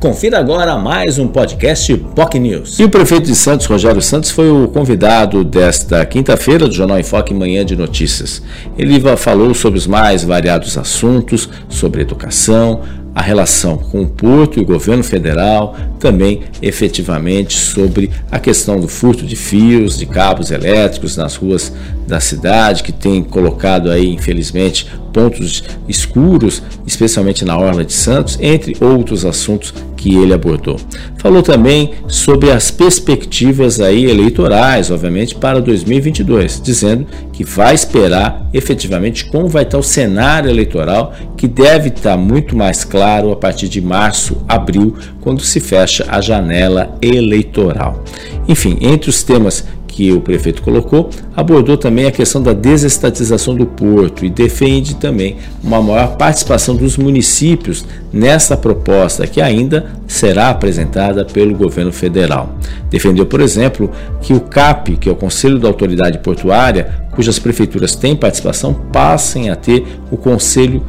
Confira agora mais um podcast POC News. E o prefeito de Santos, Rogério Santos, foi o convidado desta quinta-feira do Jornal Enfoque Manhã de Notícias. Ele falou sobre os mais variados assuntos, sobre educação, a relação com o Porto e o governo federal, também efetivamente sobre a questão do furto de fios, de cabos elétricos nas ruas da cidade, que tem colocado aí, infelizmente, pontos escuros, especialmente na Orla de Santos, entre outros assuntos que ele abordou. Falou também sobre as perspectivas aí eleitorais, obviamente, para 2022, dizendo que vai esperar efetivamente como vai estar o cenário eleitoral, que deve estar muito mais claro a partir de março, abril, quando se fecha a janela eleitoral. Enfim, entre os temas que o prefeito colocou, abordou também a questão da desestatização do porto e defende também uma maior participação dos municípios nessa proposta que ainda será apresentada pelo governo federal. Defendeu, por exemplo, que o CAP, que é o Conselho da Autoridade Portuária, cujas prefeituras têm participação, passem a ter o Conselho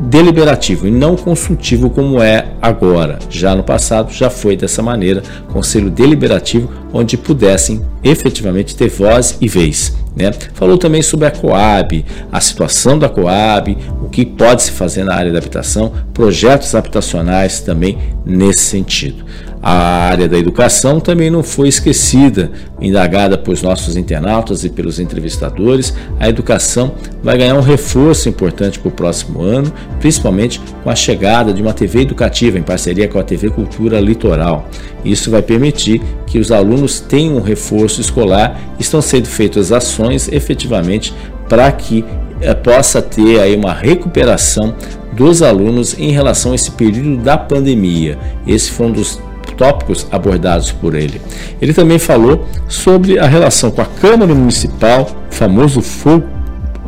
deliberativo e não consultivo como é agora. Já no passado já foi dessa maneira, conselho deliberativo onde pudessem efetivamente ter voz e vez. Né? Falou também sobre a Coab, a situação da Coab, o que pode se fazer na área da habitação, projetos habitacionais também nesse sentido. A área da educação também não foi esquecida, indagada por nossos internautas e pelos entrevistadores. A educação vai ganhar um reforço importante para o próximo ano, principalmente com a chegada de uma TV educativa em parceria com a TV Cultura Litoral. Isso vai permitir que os alunos tenham um reforço escolar. Estão sendo feitas ações efetivamente para que eh, possa ter aí uma recuperação dos alunos em relação a esse período da pandemia. Esse foi um dos tópicos abordados por ele. Ele também falou sobre a relação com a Câmara Municipal, famoso fogo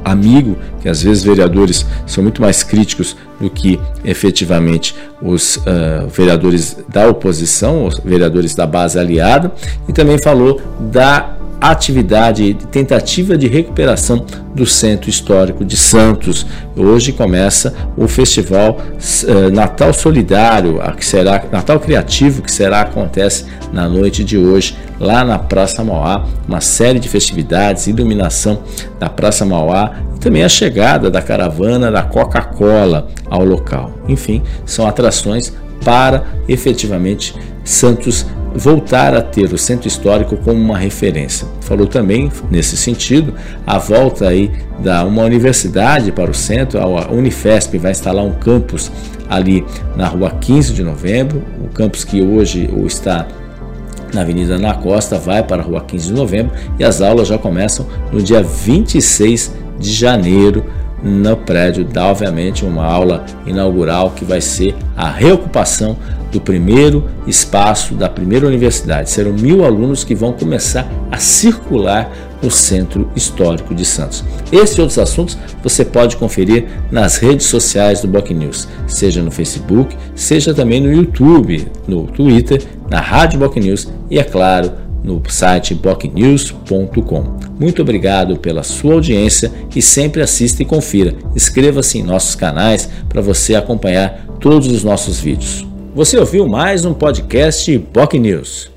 amigo, que às vezes vereadores são muito mais críticos do que efetivamente os uh, vereadores da oposição, os vereadores da base aliada, e também falou da atividade de tentativa de recuperação do Centro Histórico de Santos. Hoje começa o Festival uh, Natal Solidário, que será Natal Criativo, que será acontece na noite de hoje lá na Praça Mauá, uma série de festividades, iluminação da Praça Mauá e também a chegada da caravana da Coca-Cola ao local. Enfim, são atrações para efetivamente Santos voltar a ter o centro histórico como uma referência. Falou também nesse sentido a volta aí da uma universidade para o centro, a Unifesp vai instalar um campus ali na rua 15 de novembro, o campus que hoje está na Avenida Na Costa vai para a rua 15 de novembro e as aulas já começam no dia 26 de janeiro no prédio dá obviamente uma aula inaugural que vai ser a reocupação do primeiro espaço da primeira universidade. Serão mil alunos que vão começar a circular no Centro Histórico de Santos. Esses e outros assuntos você pode conferir nas redes sociais do Boc News, seja no Facebook, seja também no YouTube, no Twitter, na Rádio Boc News e, é claro, no site bocnews.com. Muito obrigado pela sua audiência e sempre assista e confira. Inscreva-se em nossos canais para você acompanhar todos os nossos vídeos. Você ouviu mais um podcast Boc News.